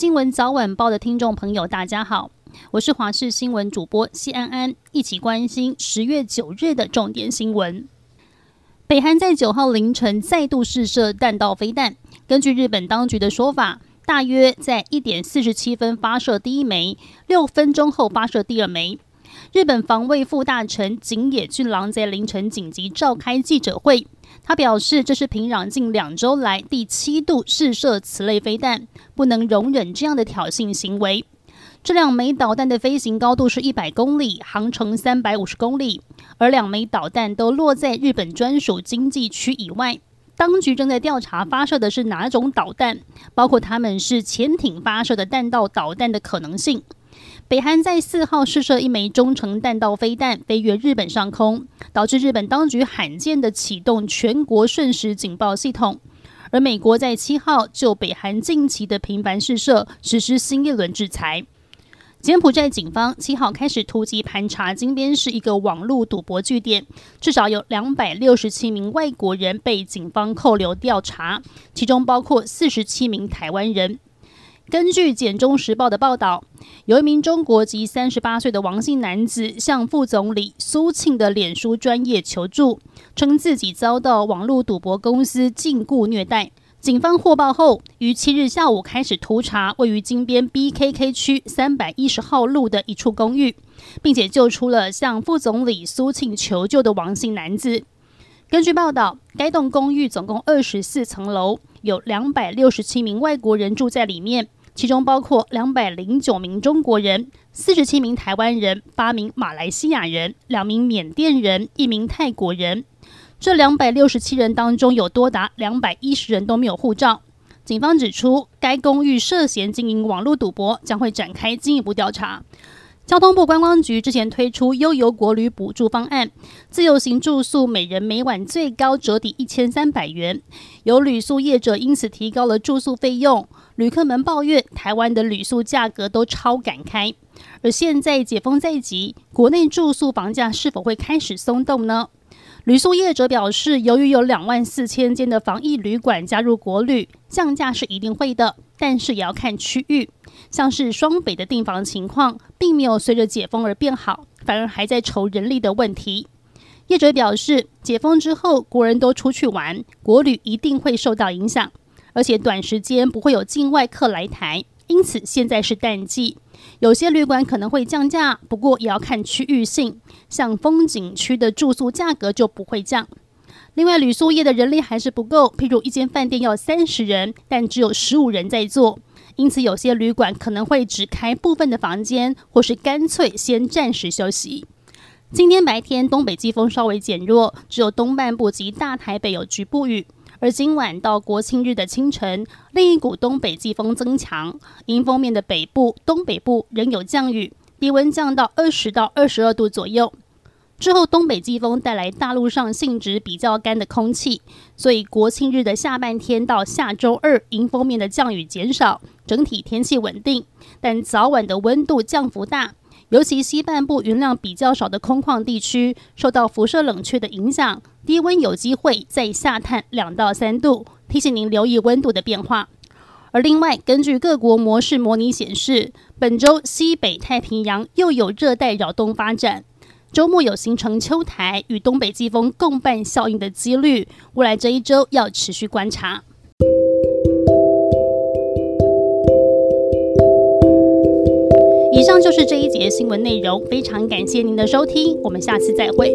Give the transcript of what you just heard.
新闻早晚报的听众朋友，大家好，我是华视新闻主播谢安安，一起关心十月九日的重点新闻。北韩在九号凌晨再度试射弹道飞弹，根据日本当局的说法，大约在一点四十七分发射第一枚，六分钟后发射第二枚。日本防卫副大臣井野俊郎在凌晨紧急召开记者会。他表示，这是平壤近两周来第七度试射此类飞弹，不能容忍这样的挑衅行为。这两枚导弹的飞行高度是一百公里，航程三百五十公里，而两枚导弹都落在日本专属经济区以外。当局正在调查发射的是哪种导弹，包括他们是潜艇发射的弹道导弹的可能性。北韩在四号试射一枚中程弹道飞弹飞越日本上空，导致日本当局罕见的启动全国瞬时警报系统。而美国在七号就北韩近期的频繁试射实施新一轮制裁。柬埔寨警方七号开始突击盘查金边市一个网络赌博据点，至少有两百六十七名外国人被警方扣留调查，其中包括四十七名台湾人。根据《简中时报》的报道，有一名中国籍三十八岁的王姓男子向副总理苏庆的脸书专业求助，称自己遭到网络赌博公司禁锢虐待。警方获报后，于七日下午开始突查位于金边 BKK 区三百一十号路的一处公寓，并且救出了向副总理苏庆求救的王姓男子。根据报道，该栋公寓总共二十四层楼，有两百六十七名外国人住在里面。其中包括两百零九名中国人、四十七名台湾人、八名马来西亚人、两名缅甸人、一名泰国人。这两百六十七人当中，有多达两百一十人都没有护照。警方指出，该公寓涉嫌经营网络赌博，将会展开进一步调查。交通部观光局之前推出悠游国旅补助方案，自由行住宿每人每晚最高折抵一千三百元，有旅宿业者因此提高了住宿费用。旅客们抱怨台湾的旅宿价格都超敢开，而现在解封在即，国内住宿房价是否会开始松动呢？旅宿业者表示，由于有两万四千间的防疫旅馆加入国旅，降价是一定会的，但是也要看区域。像是双北的订房情况，并没有随着解封而变好，反而还在愁人力的问题。业者表示，解封之后，国人都出去玩，国旅一定会受到影响，而且短时间不会有境外客来台，因此现在是淡季。有些旅馆可能会降价，不过也要看区域性。像风景区的住宿价格就不会降。另外，旅宿业的人力还是不够，譬如一间饭店要三十人，但只有十五人在做，因此有些旅馆可能会只开部分的房间，或是干脆先暂时休息。今天白天东北季风稍微减弱，只有东半部及大台北有局部雨。而今晚到国庆日的清晨，另一股东北季风增强，迎风面的北部、东北部仍有降雨，低温降到二十到二十二度左右。之后，东北季风带来大陆上性质比较干的空气，所以国庆日的下半天到下周二，迎风面的降雨减少，整体天气稳定，但早晚的温度降幅大。尤其西半部云量比较少的空旷地区，受到辐射冷却的影响，低温有机会再下探两到三度，提醒您留意温度的变化。而另外，根据各国模式模拟显示，本周西北太平洋又有热带扰动发展，周末有形成秋台与东北季风共伴效应的几率，未来这一周要持续观察。以上就是这一节新闻内容，非常感谢您的收听，我们下次再会。